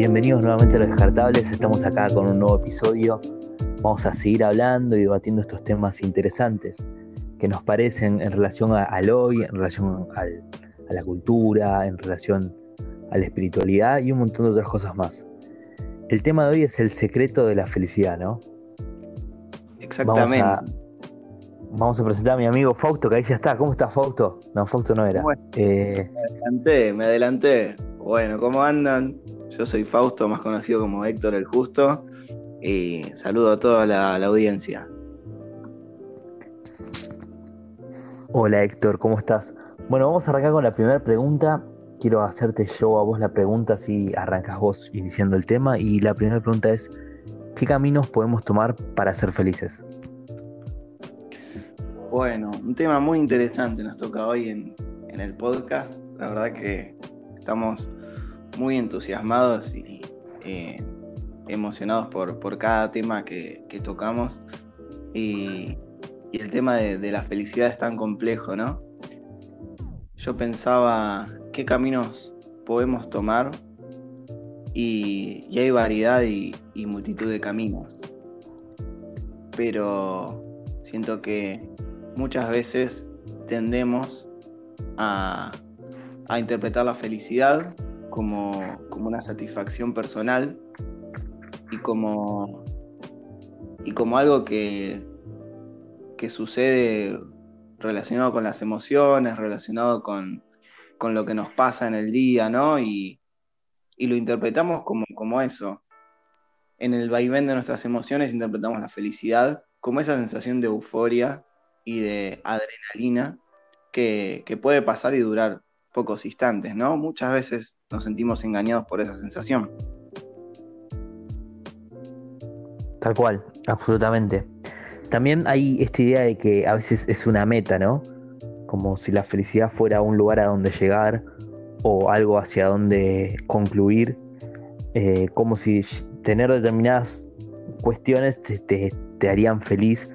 bienvenidos nuevamente a Los Descartables. Estamos acá con un nuevo episodio. Vamos a seguir hablando y debatiendo estos temas interesantes que nos parecen en relación al hoy, en relación a la cultura, en relación a la espiritualidad y un montón de otras cosas más. El tema de hoy es el secreto de la felicidad, ¿no? Exactamente. Vamos a, presentar a mi amigo Fausto, que ahí ya está. ¿Cómo está Fausto? No, Fausto no era. Eh, me adelanté, me adelanté. Bueno, ¿cómo andan? Yo soy Fausto, más conocido como Héctor el Justo, y saludo a toda la, audiencia. Hola Héctor, ¿cómo estás? Bueno, vamos a arrancar con la primera pregunta. Quiero hacerte yo a vos la pregunta, si arrancas vos iniciando el tema. Y la primera pregunta es, ¿qué caminos podemos tomar para ser felices? Bueno, un tema muy interesante nos toca hoy en, en el podcast. La verdad que estamos muy entusiasmados y eh, emocionados por, cada tema que, tocamos. Y, el tema de, la felicidad es tan complejo, ¿no? Yo pensaba qué caminos podemos tomar y, hay variedad y, multitud de caminos. Pero siento que muchas veces tendemos a, a interpretar la felicidad como, una satisfacción personal y como, y como algo que, que sucede relacionado con las emociones, relacionado con, lo que nos pasa en el día, ¿no? Y, lo interpretamos como, como, eso. En el vaivén de nuestras emociones interpretamos la felicidad como esa sensación de euforia y de adrenalina que, que puede pasar y durar pocos instantes, ¿no? Muchas veces nos sentimos engañados por esa sensación. Tal cual, absolutamente. También hay esta idea de que a veces es una meta, ¿no? Como si la felicidad fuera un lugar a donde llegar o algo hacia donde concluir, eh, como si tener determinadas cuestiones te, harían feliz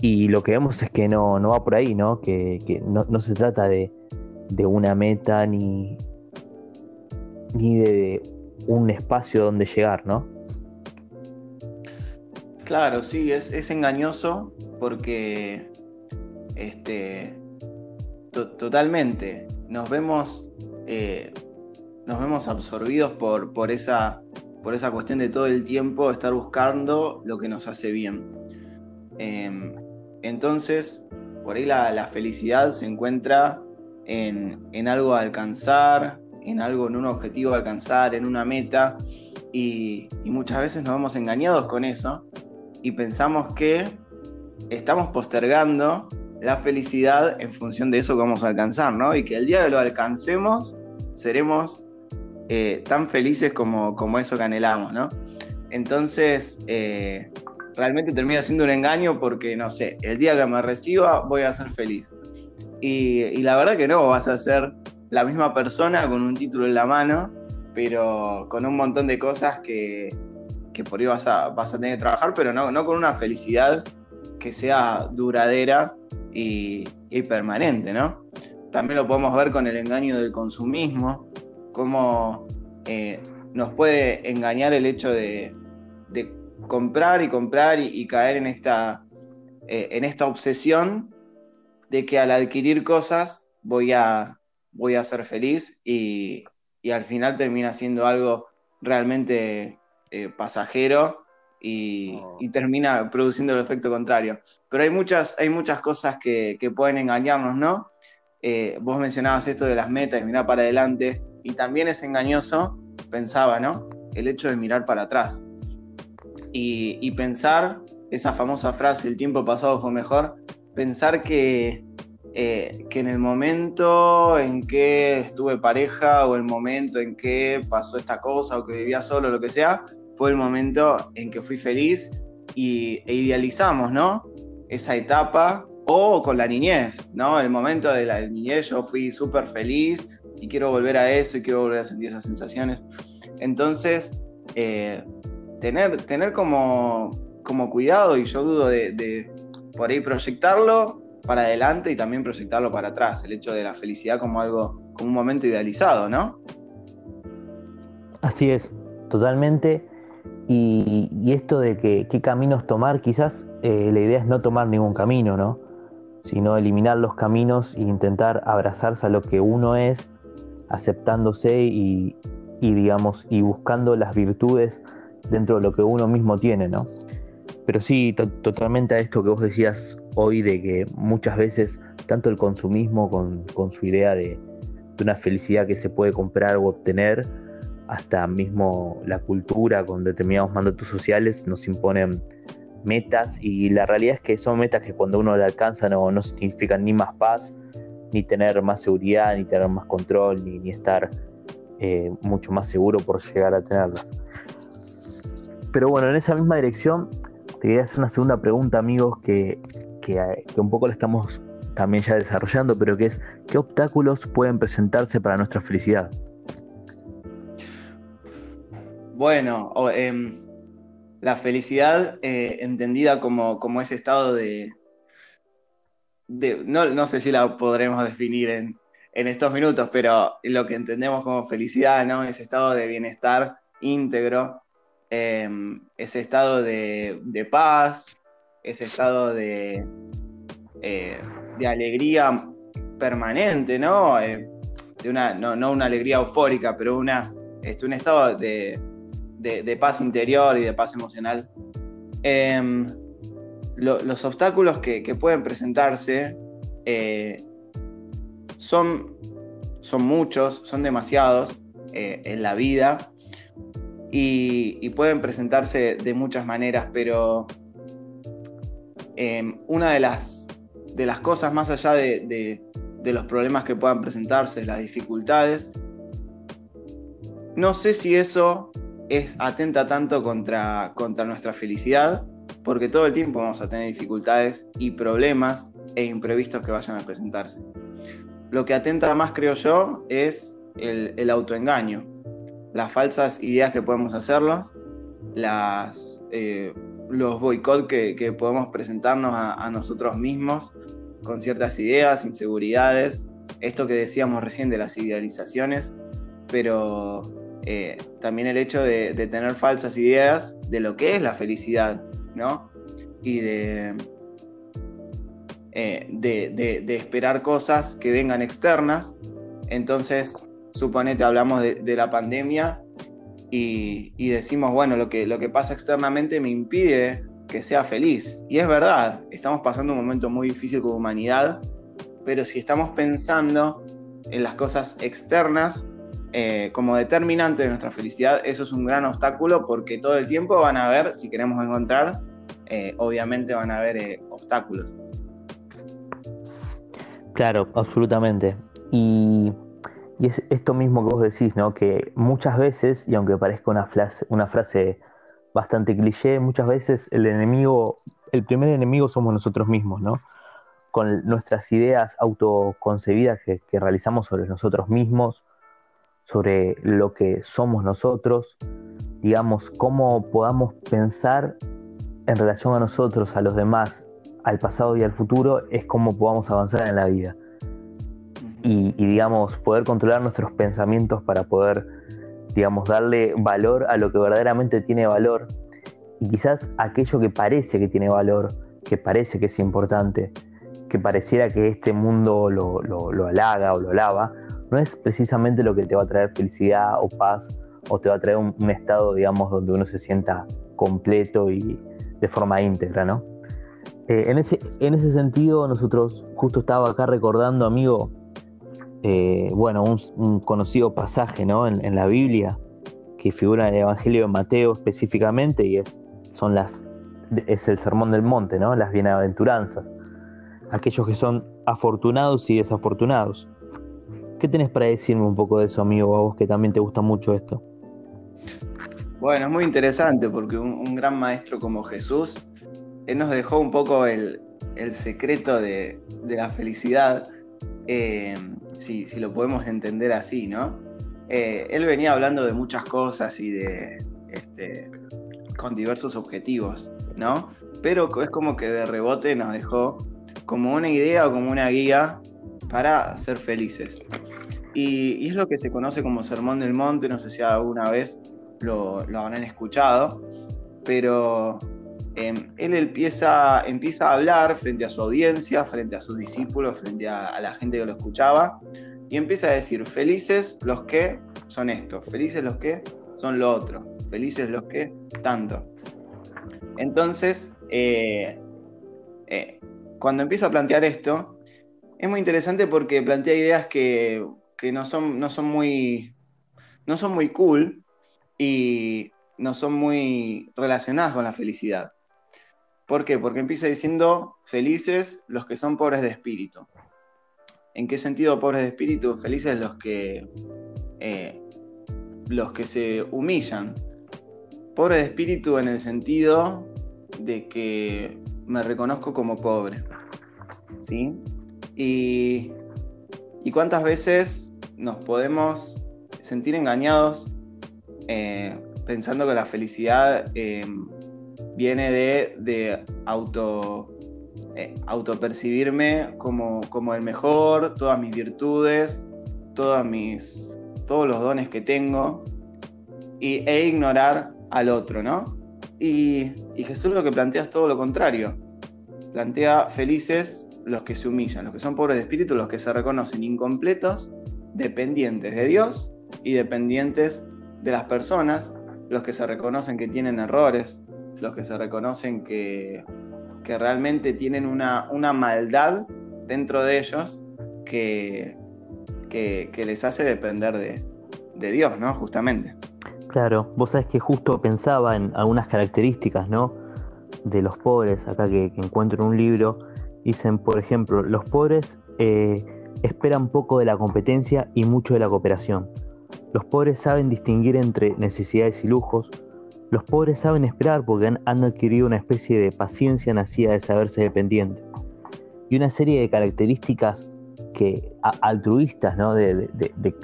y lo que vemos es que no, va por ahí, ¿no? Que, no se trata de, de una meta ni, ni de un espacio donde llegar, ¿no? Claro, sí, es, engañoso porque este, totalmente nos vemos, eh, nos vemos absorbidos por, por, esa, por esa cuestión de todo el tiempo estar buscando lo que nos hace bien. Em, entonces, por ahí la, la felicidad se encuentra en, algo a alcanzar, en algo, en un objetivo a alcanzar, en una meta, y, muchas veces nos vemos engañados con eso y pensamos que estamos postergando la felicidad en función de eso que vamos a alcanzar, ¿no? Y que el día que lo alcancemos seremos eh, tan felices como, como, eso que anhelamos, ¿no? Entonces, eh, realmente termina siendo un engaño porque, no sé, el día que me reciba voy a ser feliz. Y, la verdad que no, vas a ser la misma persona con un título en la mano, pero con un montón de cosas que, por ahí vas a, vas a tener que trabajar, pero no, no con una felicidad que sea duradera y, permanente, ¿no? También lo podemos ver con el engaño del consumismo, cómo eh, nos puede engañar el hecho de, comprar y comprar y, caer en esta, eh, en esta obsesión de que al adquirir cosas voy a, voy a ser feliz y, al final termina siendo algo realmente eh, pasajero y, oh. y, termina produciendo el efecto contrario. Pero hay muchas, hay muchas cosas que, pueden engañarnos, ¿no? Eh, vos mencionabas esto de las metas, mirar para adelante, y también es engañoso, pensaba, ¿no? El hecho de mirar para atrás. Y, y pensar esa famosa frase, el tiempo pasado fue mejor, pensar que, eh, que en el momento en que estuve pareja o el momento en que pasó esta cosa o que vivía solo, lo que sea, fue el momento en que fui feliz y, e idealizamos, ¿no? Esa etapa o con la niñez, ¿no? El momento de la niñez yo fui súper feliz y quiero volver a eso y quiero volver a sentir esas sensaciones. Entonces, eh, tener, tener como, como cuidado y yo dudo de por ahí proyectarlo para adelante y también proyectarlo para atrás, el hecho de la felicidad como algo, como un momento idealizado, ¿no? Así es, totalmente. Y, esto de que qué caminos tomar, quizás eh, la idea es no tomar ningún camino, ¿no? Sino eliminar los caminos e intentar abrazarse a lo que uno es, aceptándose y, digamos, y buscando las virtudes dentro de lo que uno mismo tiene, ¿no? Pero sí, totalmente a esto que vos decías hoy de que muchas veces tanto el consumismo con, con su idea de, de una felicidad que se puede comprar o obtener, hasta mismo la cultura con determinados mandatos sociales nos imponen metas y la realidad es que son metas que cuando uno la alcanza no, no significan ni más paz, ni tener más seguridad, ni tener más control, ni, estar eh, mucho más seguro por llegar a tenerlas. Pero bueno, en esa misma dirección te quería hacer una segunda pregunta, amigos, que, que, que un poco la estamos también ya desarrollando, pero que es, ¿qué obstáculos pueden presentarse para nuestra felicidad? Bueno, em, la felicidad eh, entendida como, como, ese estado de... no, sé si la podremos definir en, estos minutos, pero lo que entendemos como felicidad, ¿no? Ese estado de bienestar íntegro, em, ese estado de, paz, ese estado de, eh, de alegría permanente, ¿no? Eh, de una, no, una alegría eufórica, pero una, este, un estado de, de, paz interior y de paz emocional. Em, los obstáculos que, pueden presentarse eh, son, son muchos, son demasiados en la vida y, pueden presentarse de muchas maneras, pero em, una de las, de las cosas más allá de, de los problemas que puedan presentarse, las dificultades, no sé si eso es atenta tanto contra, contra nuestra felicidad, porque todo el tiempo vamos a tener dificultades y problemas e imprevistos que vayan a presentarse. Lo que atenta más, creo yo, es el, autoengaño, las falsas ideas que podemos hacerlos, las, eh, los boicots que, podemos presentarnos a, nosotros mismos con ciertas ideas, inseguridades, esto que decíamos recién de las idealizaciones, pero eh, también el hecho de, tener falsas ideas de lo que es la felicidad, ¿no? Y de, eh, de, esperar cosas que vengan externas. Entonces, suponete, hablamos de, la pandemia y, decimos, bueno, lo que, lo que pasa externamente me impide que sea feliz. Y es verdad, estamos pasando un momento muy difícil como humanidad, pero si estamos pensando en las cosas externas, eh, como determinante de nuestra felicidad, eso es un gran obstáculo porque todo el tiempo van a haber, si queremos encontrar, eh, obviamente van a haber eh, obstáculos. Claro, absolutamente. Y, es esto mismo que vos decís, ¿no? Que muchas veces, y aunque parezca una frase, bastante cliché, muchas veces el enemigo, el primer enemigo somos nosotros mismos, ¿no? Con nuestras ideas autoconcebidas que realizamos sobre nosotros mismos, sobre lo que somos nosotros, digamos, cómo podamos pensar en relación a nosotros, a los demás, al pasado y al futuro, es cómo podamos avanzar en la vida. Y, digamos, poder controlar nuestros pensamientos para poder, digamos, darle valor a lo que verdaderamente tiene valor. Y quizás aquello que parece que tiene valor, que parece que es importante, que pareciera que este mundo lo, lo, halaga o lo lava, no es precisamente lo que te va a traer felicidad o paz o te va a traer un, estado, digamos, donde uno se sienta completo y de forma íntegra, ¿no? Eh, en, ese, en ese sentido, nosotros justo estaba acá recordando, amigo, eh, bueno, un, conocido pasaje, ¿no? En, la Biblia que figura en el Evangelio de Mateo específicamente y es, son las, es el sermón del monte, ¿no? Las bienaventuranzas. Aquellos que son afortunados y desafortunados. ¿Qué tenés para decirme un poco de eso, amigo, a vos que también te gusta mucho esto? Bueno, es muy interesante porque un, gran maestro como Jesús, él nos dejó un poco el, secreto de, la felicidad, eh, si, lo podemos entender así, ¿no? Eh, él venía hablando de muchas cosas y de, este, con diversos objetivos, ¿no? Pero es como que de rebote nos dejó como una idea o como una guía para ser felices. Y, es lo que se conoce como Sermón del Monte, no sé si alguna vez lo, habrán escuchado, pero em, él empieza, a hablar frente a su audiencia, frente a sus discípulos, frente a, la gente que lo escuchaba, y empieza a decir, felices los que son esto, felices los que son lo otro, felices los que tanto. Entonces, eh, eh, cuando empieza a plantear esto, es muy interesante porque plantea ideas que, no son muy cool y no son muy relacionadas con la felicidad. ¿Por qué? Porque empieza diciendo felices los que son pobres de espíritu. ¿En qué sentido pobres de espíritu? Felices los que, eh, los que se humillan. Pobres de espíritu en el sentido de que me reconozco como pobre. ¿Sí? Y, cuántas veces nos podemos sentir engañados eh, pensando que la felicidad eh, viene de, de auto, eh, como, como el mejor, todas mis virtudes, todas mis, todos los dones que tengo, y, e ignorar al otro, ¿no? Y, y Jesús lo que plantea es todo lo contrario. Plantea felices los que se humillan, los que son pobres de espíritu, los que se reconocen incompletos, dependientes de Dios y dependientes de las personas, los que se reconocen que tienen errores, los que se reconocen que, realmente tienen una, una, maldad dentro de ellos que, que, les hace depender de, Dios, ¿no? Justamente. Claro, vos sabés que justo pensaba en algunas características, ¿no? De los pobres, acá que, que encuentro en un libro, Dicen, por ejemplo, los pobres eh, esperan poco de la competencia y mucho de la cooperación. Los pobres saben distinguir entre necesidades y lujos. Los pobres saben esperar porque han, adquirido una especie de paciencia nacida de saberse dependientes. Y una serie de características que, altruistas, ¿no? de,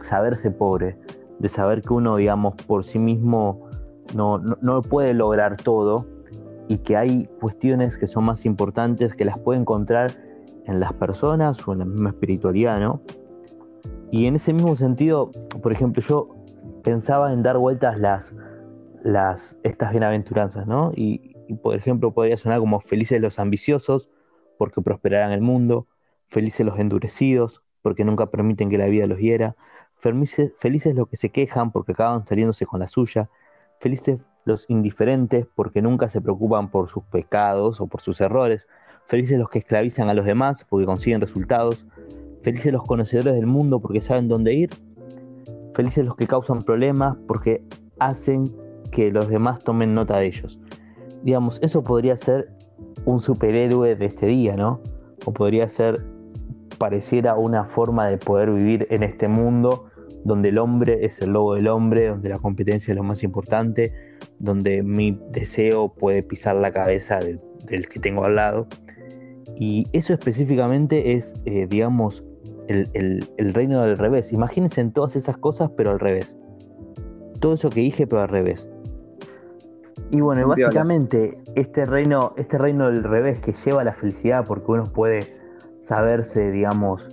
saberse pobre, de saber que uno, digamos, por sí mismo no, no, no puede lograr todo y que hay cuestiones que son más importantes que las puede encontrar en las personas o en la misma espiritualidad, ¿no? Y en ese mismo sentido, por ejemplo, yo pensaba en dar vueltas las, las, estas bienaventuranzas, ¿no? Y, por ejemplo, podría sonar como felices los ambiciosos, porque prosperarán el mundo, felices los endurecidos, porque nunca permiten que la vida los hiera, felices, felices los que se quejan, porque acaban saliéndose con la suya, felices los indiferentes porque nunca se preocupan por sus pecados o por sus errores, felices los que esclavizan a los demás porque consiguen resultados, felices los conocedores del mundo porque saben dónde ir, felices los que causan problemas porque hacen que los demás tomen nota de ellos. Digamos, eso podría ser un superhéroe de este día, ¿no? O podría ser, pareciera una forma de poder vivir en este mundo donde el hombre es el lobo del hombre, donde la competencia es lo más importante, donde mi deseo puede pisar la cabeza del, que tengo al lado. Y eso específicamente es, eh, digamos, el, reino del revés. Imagínense en todas esas cosas, pero al revés. Todo eso que dije, pero al revés. Y bueno, básicamente este reino, este reino del revés que lleva a la felicidad, porque uno puede saberse, digamos,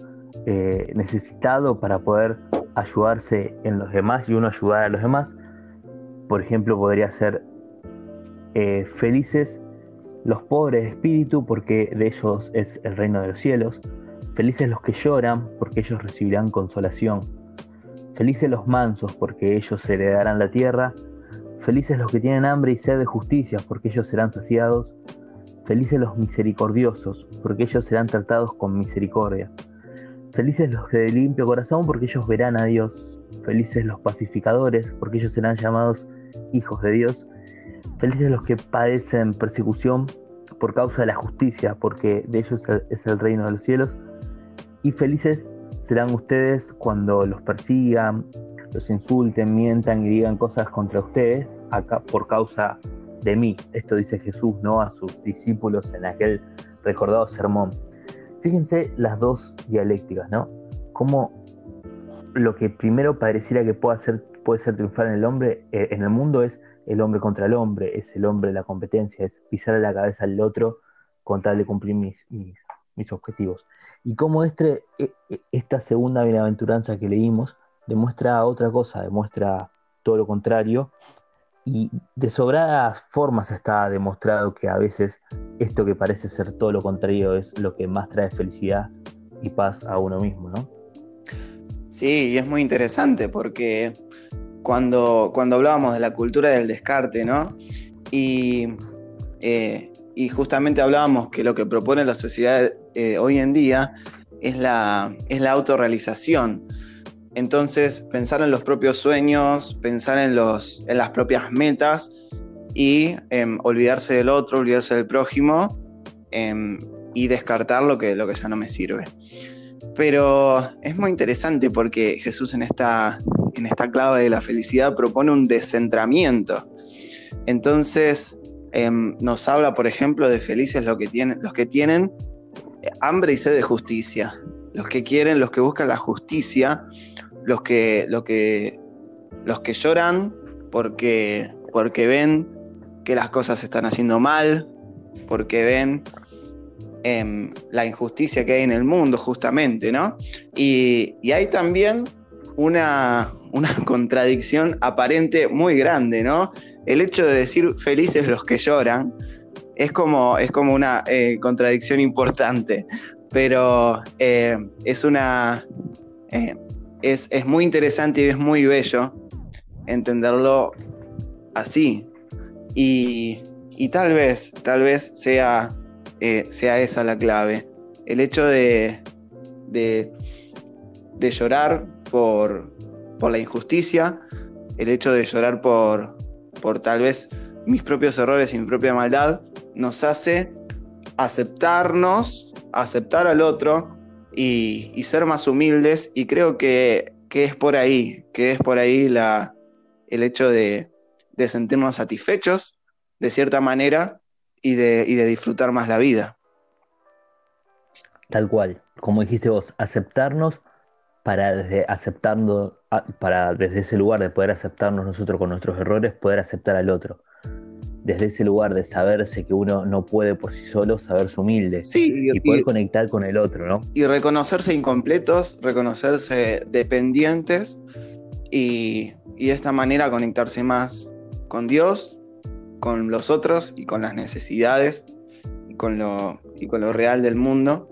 eh, necesitado para poder ayudarse en los demás y uno ayudar a los demás. Por ejemplo, podría ser eh, felices los pobres de espíritu porque de ellos es el reino de los cielos. Felices los que lloran porque ellos recibirán consolación. Felices los mansos porque ellos heredarán la tierra. Felices los que tienen hambre y sed de justicia porque ellos serán saciados. Felices los misericordiosos porque ellos serán tratados con misericordia. Felices los de limpio corazón, porque ellos verán a Dios. Felices los pacificadores, porque ellos serán llamados hijos de Dios. Felices los que padecen persecución por causa de la justicia, porque de ellos es el reino de los cielos. Y felices serán ustedes cuando los persigan, los insulten, mientan y digan cosas contra ustedes por causa de mí. Esto dice Jesús, ¿no? A sus discípulos en aquel recordado sermón. Fíjense las dos dialécticas, ¿no? Cómo lo que primero pareciera que puede ser, puede ser triunfar en el hombre, eh, en el mundo es el hombre contra el hombre, es el hombre la competencia, es pisar la cabeza al otro con tal de cumplir mis, mis, objetivos. Y cómo este, e, e, esta segunda bienaventuranza que leímos demuestra otra cosa, demuestra todo lo contrario, Y de sobradas formas está demostrado que a veces esto que parece ser todo lo contrario es lo que más trae felicidad y paz a uno mismo, ¿no? Sí, y es muy interesante porque cuando, cuando hablábamos de la cultura del descarte, ¿no? Y, eh, y justamente hablábamos que lo que propone la sociedad eh, hoy en día es la, es la autorrealización. Entonces, pensar en los propios sueños, pensar en, los, en las propias metas y em, olvidarse del otro, olvidarse del prójimo em, y descartar lo que, lo que ya no me sirve. Pero es muy interesante porque Jesús en esta, en esta clave de la felicidad propone un descentramiento. Entonces em, nos habla, por ejemplo, de felices que tienen, los que tienen hambre y sed de justicia. Los que quieren, los que buscan la justicia, los que, que, los que lloran porque, porque ven que las cosas se están haciendo mal, porque ven em, la injusticia que hay en el mundo, justamente, ¿no? Y, hay también una, una, contradicción aparente muy grande, ¿no? El hecho de decir felices los que lloran es como, es como una eh, contradicción importante, pero eh, es una... Eh, es, es muy interesante y es muy bello entenderlo así, y, tal vez, tal vez sea, eh, sea esa la clave. El hecho de, de, llorar por, por, la injusticia, el hecho de llorar por, por tal vez mis propios errores y mi propia maldad, nos hace aceptarnos, aceptar al otro y, ser más humildes. Y creo que, que, es por ahí, que es por ahí la, el hecho de, de sentirnos satisfechos de cierta manera y de, de disfrutar más la vida. Tal cual, como dijiste vos, aceptarnos para desde aceptando, para desde ese lugar de poder aceptarnos nosotros con nuestros errores, poder aceptar al otro. Desde ese lugar de saberse que uno no puede por sí solo, saberse humilde sí, y, poder conectar con el otro, ¿no? Y reconocerse incompletos, reconocerse dependientes y, y de esta manera conectarse más con Dios, con los otros y con las necesidades y con lo, y con lo real del mundo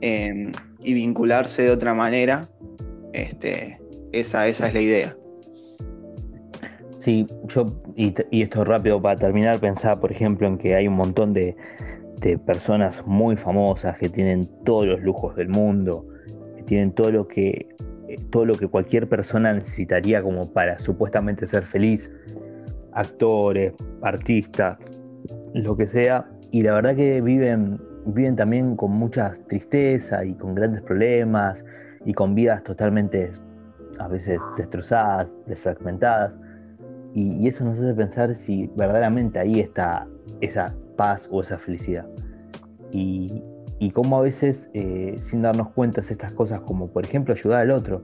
em, y vincularse de otra manera. Este, esa, esa es la idea. Sí, yo, y, esto rápido para terminar, pensaba, por ejemplo, en que hay un montón de, de personas muy famosas que tienen todos los lujos del mundo, que tienen todo lo que todo lo que cualquier persona necesitaría como para supuestamente ser feliz actores, artistas, lo que sea, y la verdad que viven, viven también con mucha tristeza y con grandes problemas y con vidas totalmente a veces destrozadas, desfragmentadas, y, eso nos hace pensar si verdaderamente ahí está esa paz o esa felicidad. Y, y cómo a veces, eh, sin darnos cuenta, estas cosas como por ejemplo ayudar al otro,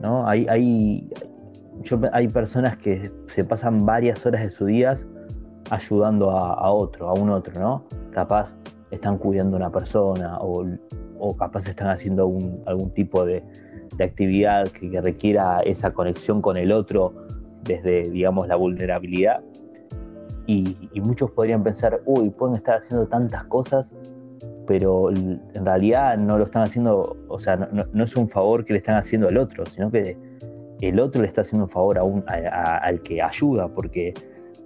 ¿no? Hay, hay, hay personas que se pasan varias horas de sus días ayudando a, otro, a un otro, ¿no? Capaz están cuidando a una persona o, capaz están haciendo algún tipo de, actividad que, requiera esa conexión con el otro desde, digamos, la vulnerabilidad. Y, muchos podrían pensar, uy, pueden estar haciendo tantas cosas, pero en realidad no lo están haciendo, o sea, no es un favor que le están haciendo al otro, sino que el otro le está haciendo un favor a al que ayuda, porque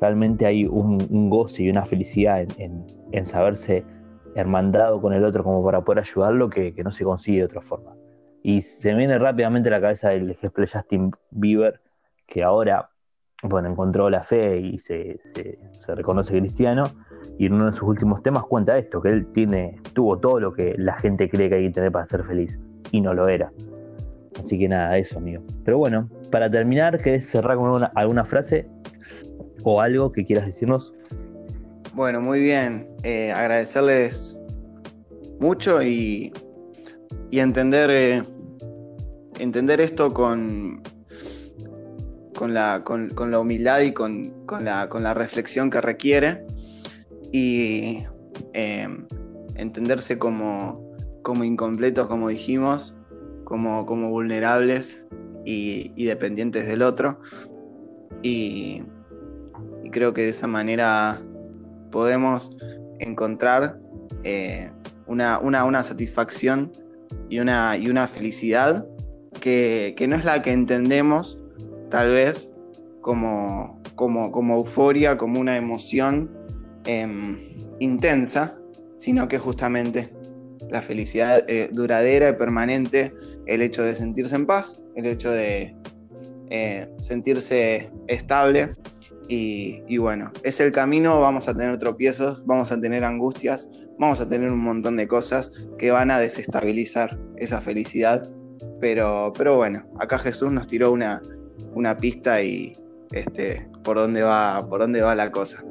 realmente hay un, goce y una felicidad en, saberse hermandado con el otro como para poder ayudarlo que, no se consigue de otra forma. Y se viene rápidamente a la cabeza el ejemplo de Justin Bieber, que ahora bueno, encontró la fe y se, se, reconoce cristiano, y en uno de sus últimos temas cuenta esto, que él tiene, tuvo todo lo que la gente cree que hay que tener para ser feliz, y no lo era. Así que nada, eso, amigo. Pero bueno, para terminar, ¿querés cerrar con alguna frase o algo que quieras decirnos? Bueno, muy bien. Eh, agradecerles mucho y, y entender, eh, entender esto con, con, la, con, la humildad y con, la, con, la, reflexión que requiere y eh, entenderse como, como incompletos, como dijimos, como, vulnerables y, dependientes del otro. Y, creo que de esa manera podemos encontrar eh, una, una, satisfacción y una, y una felicidad que, no es la que entendemos tal vez como, como, como euforia, como una emoción em, intensa, sino que justamente la felicidad eh, duradera y permanente, el hecho de sentirse en paz, el hecho de eh, sentirse estable y, bueno, es el camino, vamos a tener tropiezos, vamos a tener angustias, vamos a tener un montón de cosas que van a desestabilizar esa felicidad. Pero, pero bueno, acá Jesús nos tiró una, una pista y este, por dónde va, por dónde va la cosa.